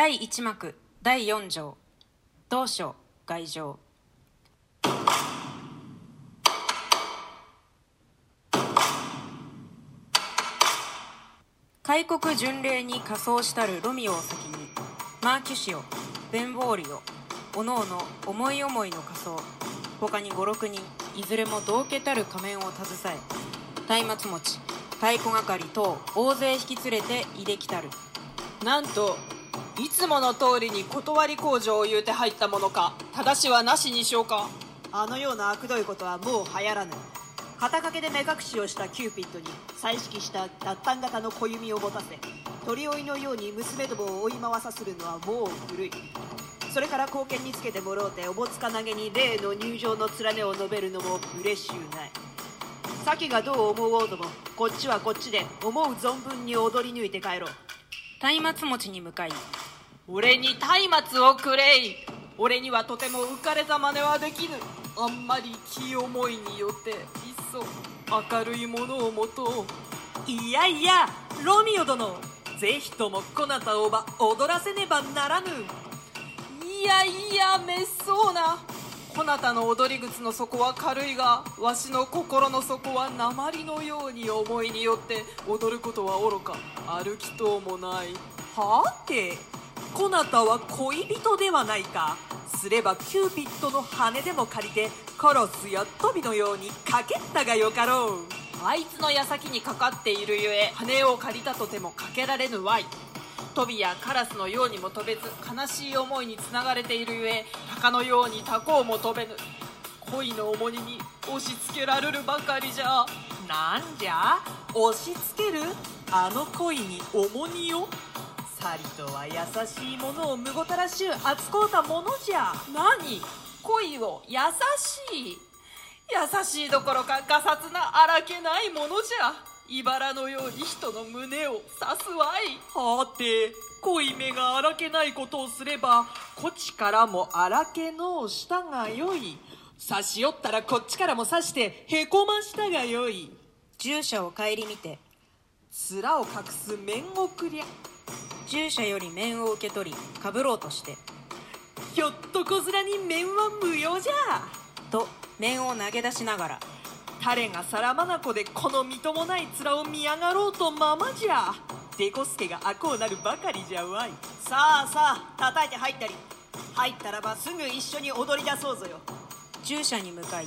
第1幕第4条同書外条。開国巡礼に仮装したるロミオを先にマーキュシオベンボーリオおのおの思い思いの仮装他に56人いずれも同家たる仮面を携え松明持ち太鼓係等大勢引き連れていできたる。なんといつもの通りに断り口上を言うて入ったものか但しはなしにしようか。あのような悪どいことはもう流行らぬ。肩掛けで目隠しをしたキューピッドに彩色した韃靼形の小弓を持たせ鳥追いのように娘どもを追い回さするのはもう古い。それから後見につけてもろうておぼつかなげに例の入場の連ねを述べるのも嬉しゅうない。先がどう思おうともこっちはこっちで思う存分に踊り抜いて帰ろう。松明持ちに向かい俺に松明をくれい。俺にはとても浮かれた真似はできぬ。あんまり気思いによっていっそ明るいものを持とう。いやいやロミオ殿。ぜひともこなたをば踊らせねばならぬ。いやいやめっそうなこなたの踊り靴の底は軽いがわしの心の底は鉛のように思いによって踊ることは愚か。歩きとうもない。はて。こなたは恋人ではないか。すればキューピッドの羽でも借りてカラスやトビのようにかけったがよかろう。あいつの矢先にかかっているゆえ羽を借りたとてもかけられぬわい。トビやカラスのようにも飛べず悲しい思いにつながれているゆえ鷹のように高うも飛べぬ恋の重荷に押し付けられるばかりじゃ。なんじゃ？押し付ける？あの恋に重荷を？サリとは優しいものをむごたらしゅう厚こうたものじゃ。何？恋を優しい？優しいどころかがさつな荒けないものじゃ。茨のように人の胸を刺すわい。はて恋目が荒けないことをすればこっちからも荒けのうしたがよい。刺し寄ったらこっちからも刺してへこましたがよい。従者を顧みて。面を隠す面をくりゃ。従者より面を受け取りかぶろうとして。ひょっとこずらに面は無用じゃ。と面を投げ出しながら彼がさらまなこでこのみともない面を見上がろうとままじゃ。デコスケがあこうなるばかりじゃわい。さあさあ叩いて入ったり。入ったらばすぐ一緒に踊り出そうぞよ。従者に向かい。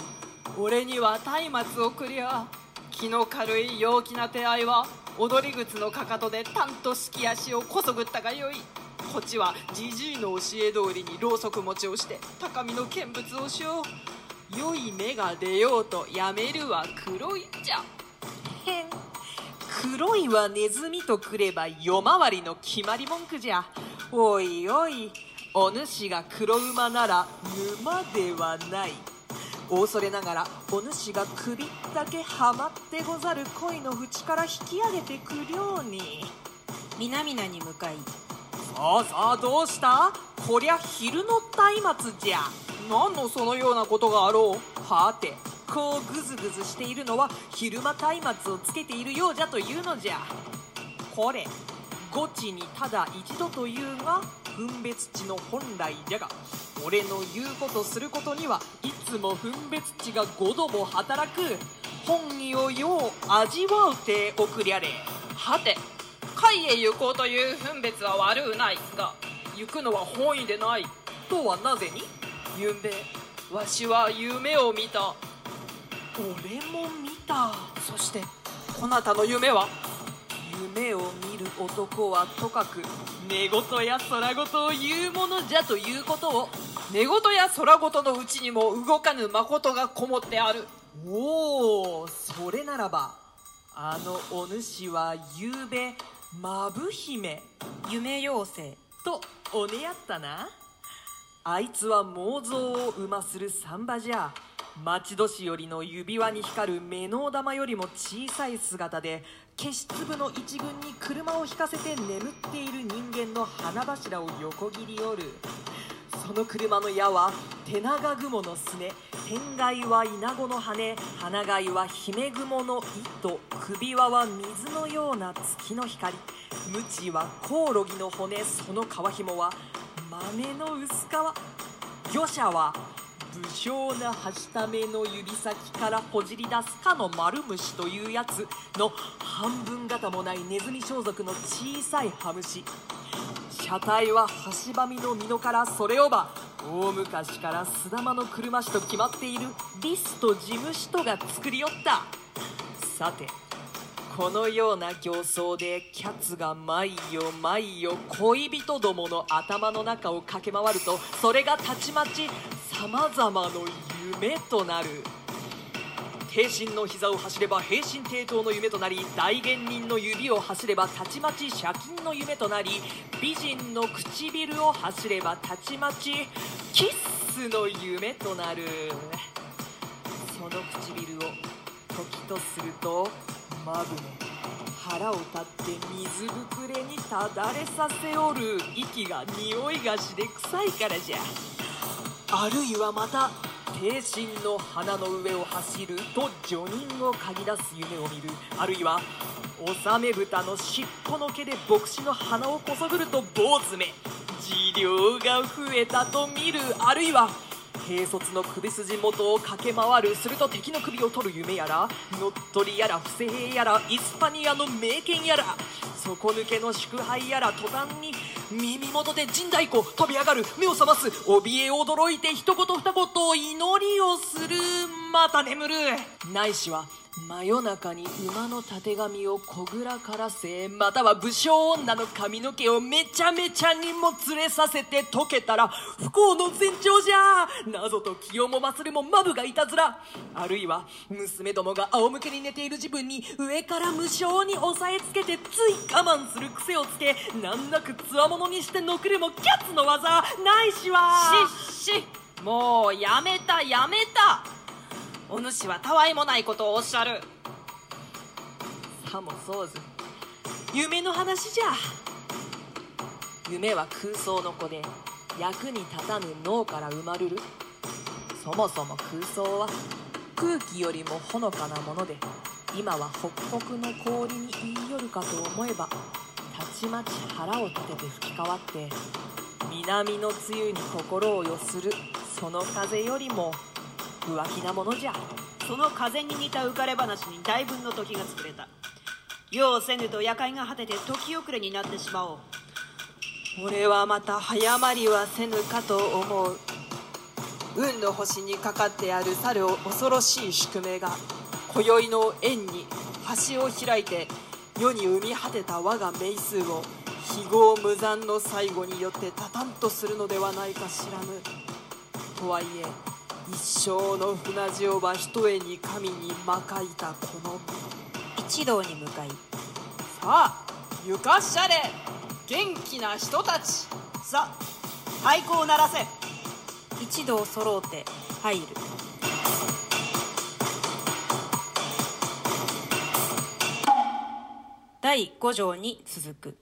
俺には松明をくりゃ気の軽い陽気な手合いは踊り靴のかかとでたんとすき足をこそぐったがよい。こっちはじじいの教え通りにろうそく持ちをして高みの見物をしよう良い芽が出ようとやめるは黒いじゃ。へん。黒いはネズミとくれば夜回りの決まり文句じゃ。おいおい。お主が黒馬なら沼ではない。大それながらお主が首だけはまってござる恋の淵から引き上げてくりょうに。皆々に向かい。さあさあどうした？こりゃ昼の松明じゃ何のそのようなことがあろう？はてこうグズグズしているのは昼間松明をつけているようじゃというのじゃ。これゴチにただ一度というが分別地の本来じゃが俺の言うことすることにはいつも分別地が5度も働く本意をよう味わうておくりゃれ。はて海へ行こうという分別は悪うないが行くのは本意でない。とはなぜに？ゆんべわしは夢を見た。俺も見た。そしてこなたの夢は？夢を見る男はとかく寝言や空言を言うものじゃということを。寝言や空言のうちにも動かぬ誠がこもってある。おおそれならばあのお主はゆうべまぶ姫夢妖精とおねやったな。あいつは妄想を馬するサンバじゃ。町年寄りの指輪に光る目の玉よりも小さい姿で消し粒の一群に車を引かせて眠っている人間の花柱を横切りおる。その車の矢は手長雲のすね天蓋はイナゴの羽花貝は姫雲の糸首輪は水のような月の光。鞭はコオロギの骨その皮紐は豆の薄皮。魚者は武将なはしための指先からほじり出すかの丸虫というやつの半分型もないネズミ装束の小さいハムシ。車体は橋ばみの美濃からそれをば大昔から須玉の車師と決まっているリスト事務士とが作りよった。さてこのような形相でキャツが毎夜毎夜恋人どもの頭の中を駆け回るとそれがたちまち様々の夢となる。帝神の膝を走れば平身低頭の夢となり大元人の指を走ればたちまち借金の夢となり美人の唇を走ればたちまちキッスの夢となる。その唇を時とするとマブネ腹を立って水ぶくれにただれさせおる息が匂いがしで臭いからじゃ。あるいはまた帝神の花の上を走ると女人を嗅ぎ出す夢を見る。あるいは納め豚の尻尾の毛で牧師の鼻をこそぐると坊主め。治療が増えたと見る。あるいは軽率の首筋元を駆け回るすると敵の首を取る夢やら乗っ取りやら不正やらイスパニアの名犬やら底抜けの祝杯やら途端に耳元で陣太鼓飛び上がる目を覚ます怯え驚いて一言二言祈りをする。また眠る。ないしは真夜中に馬のたてがみをこぐらからせまたは武将女の髪の毛をめちゃめちゃにも連れさせて解けたら不幸の前兆じゃ。謎と気をもまするもマブがいたずら。あるいは娘どもが仰向けに寝ている自分に上から無性に押さえつけてつい我慢する癖をつけ難なくつわものにしてのくるもキャッツの技ないしは。しっしもうやめたやめた。お主はたわいもないことをおっしゃる。さもそうず夢の話じゃ。夢は空想の子で役に立たぬ脳から生まれる。そもそも空想は空気よりもほのかなもので今はホクホクの氷に言い寄るかと思えばたちまち腹を立てて吹き変わって南の梅雨に心を寄するその風よりも浮気なものじゃ。その風に似た浮かれ話に大分の時が作れた。世をせぬと夜会が果てて時遅れになってしまおう。俺はまた早まりはせぬかと思う。運の星にかかってある去る恐ろしい宿命が。今宵の縁に橋を開いて世に生み果てた我が名数を。非業無残の最後によってたたんとするのではないか知らぬ。とはいえ一生の船潮ばひとえに神にまかいたこの一同に向かい。さあ床っしゃれ元気な人たち。さあ太鼓を鳴らせ。一同揃うて入る。第5条に続く